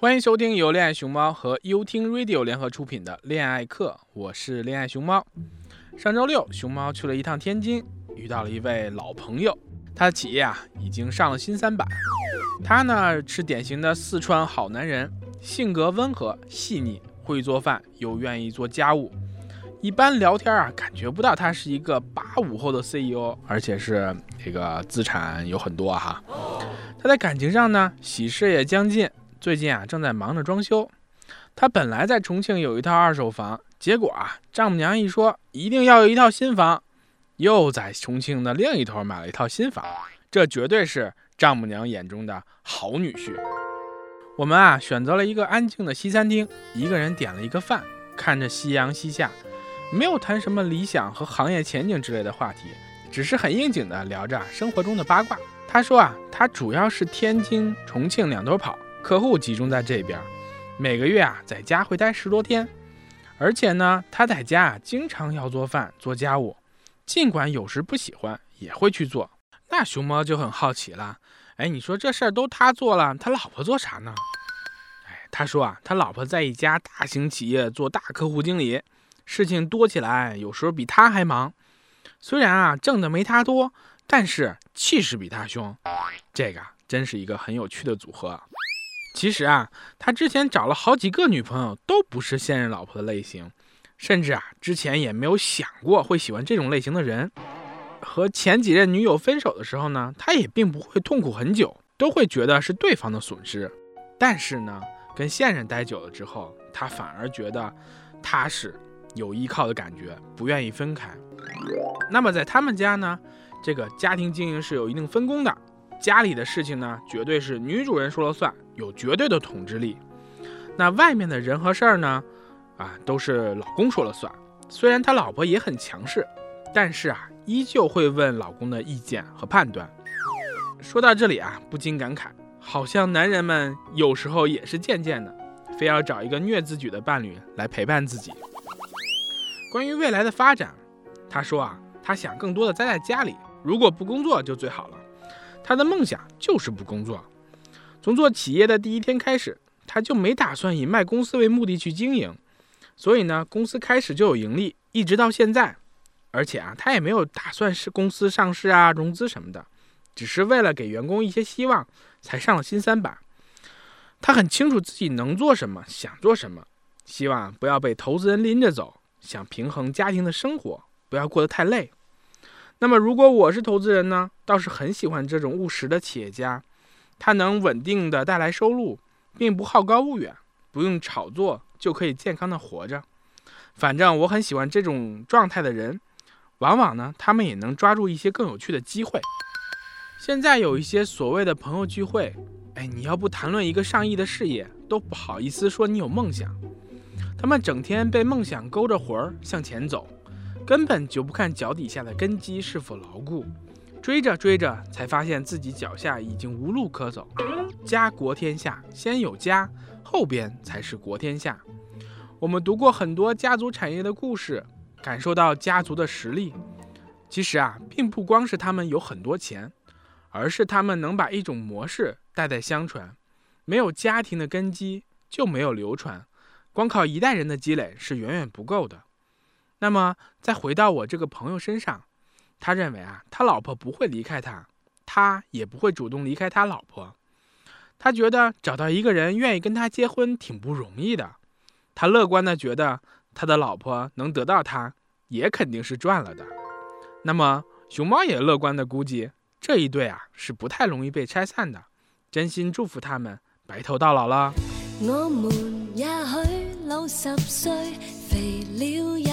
欢迎收听由恋爱熊猫和优听 Radio 联合出品的恋爱课，我是恋爱熊猫。上周六，熊猫去了一趟天津，遇到了一位老朋友。他的企业啊，已经上了新三板。他呢是典型的四川好男人，性格温和细腻，会做饭又愿意做家务。一般聊天啊，感觉不到他是一个八五后的 CEO，而且是这个资产有很多哈。他在感情上呢，喜事也将近。最近啊，正在忙着装修。他本来在重庆有一套二手房，结果啊，丈母娘一说一定要有一套新房，又在重庆的另一头买了一套新房。这绝对是丈母娘眼中的好女婿。我们啊，选择了一个安静的西餐厅，一个人点了一个饭，看着夕阳西下，没有谈什么理想和行业前景之类的话题，只是很应景的聊着生活中的八卦。他说啊，他主要是天津、重庆两头跑。客户集中在这边，每个月啊在家会待十多天，而且呢他在家啊经常要做饭做家务，尽管有时不喜欢也会去做。那熊猫就很好奇了，哎，你说这事儿都他做了，他老婆做啥呢？哎，他说啊，他老婆在一家大型企业做大客户经理，事情多起来，有时候比他还忙。虽然啊挣的没他多，但是气势比他凶。这个真是一个很有趣的组合。其实啊，他之前找了好几个女朋友，都不是现任老婆的类型，甚至啊，之前也没有想过会喜欢这种类型的人。和前几任女友分手的时候呢，他也并不会痛苦很久，都会觉得是对方的损失。但是呢，跟现任待久了之后，他反而觉得踏实，有依靠的感觉，不愿意分开。那么在他们家呢，这个家庭经营是有一定分工的。家里的事情呢，绝对是女主人说了算，有绝对的统治力。那外面的人和事儿呢，啊，都是老公说了算。虽然他老婆也很强势，但是啊，依旧会问老公的意见和判断。说到这里啊，不禁感慨，好像男人们有时候也是贱贱的，非要找一个虐自己的伴侣来陪伴自己。关于未来的发展，他说啊，他想更多的待在家里，如果不工作就最好了。他的梦想就是不工作。从做企业的第一天开始，他就没打算以卖公司为目的去经营，所以呢，公司开始就有盈利，一直到现在。而且啊，他也没有打算是公司上市啊、融资什么的，只是为了给员工一些希望，才上了新三板。他很清楚自己能做什么，想做什么，希望不要被投资人拎着走，想平衡家庭的生活，不要过得太累。那么，如果我是投资人呢？倒是很喜欢这种务实的企业家，他能稳定的带来收入，并不好高骛远，不用炒作就可以健康的活着。反正我很喜欢这种状态的人，往往呢，他们也能抓住一些更有趣的机会。现在有一些所谓的朋友聚会，哎，你要不谈论一个上亿的事业，都不好意思说你有梦想。他们整天被梦想勾着魂儿向前走。根本就不看脚底下的根基是否牢固，追着追着才发现自己脚下已经无路可走。家国天下，先有家，后边才是国天下。我们读过很多家族产业的故事，感受到家族的实力。其实啊，并不光是他们有很多钱，而是他们能把一种模式代代相传。没有家庭的根基，就没有流传。光靠一代人的积累是远远不够的。那么，再回到我这个朋友身上，他认为啊，他老婆不会离开他，他也不会主动离开他老婆。他觉得找到一个人愿意跟他结婚挺不容易的。他乐观的觉得，他的老婆能得到他，也肯定是赚了的。那么，熊猫也乐观的估计，这一对啊是不太容易被拆散的。真心祝福他们白头到老了。我们也许老十岁，肥了也。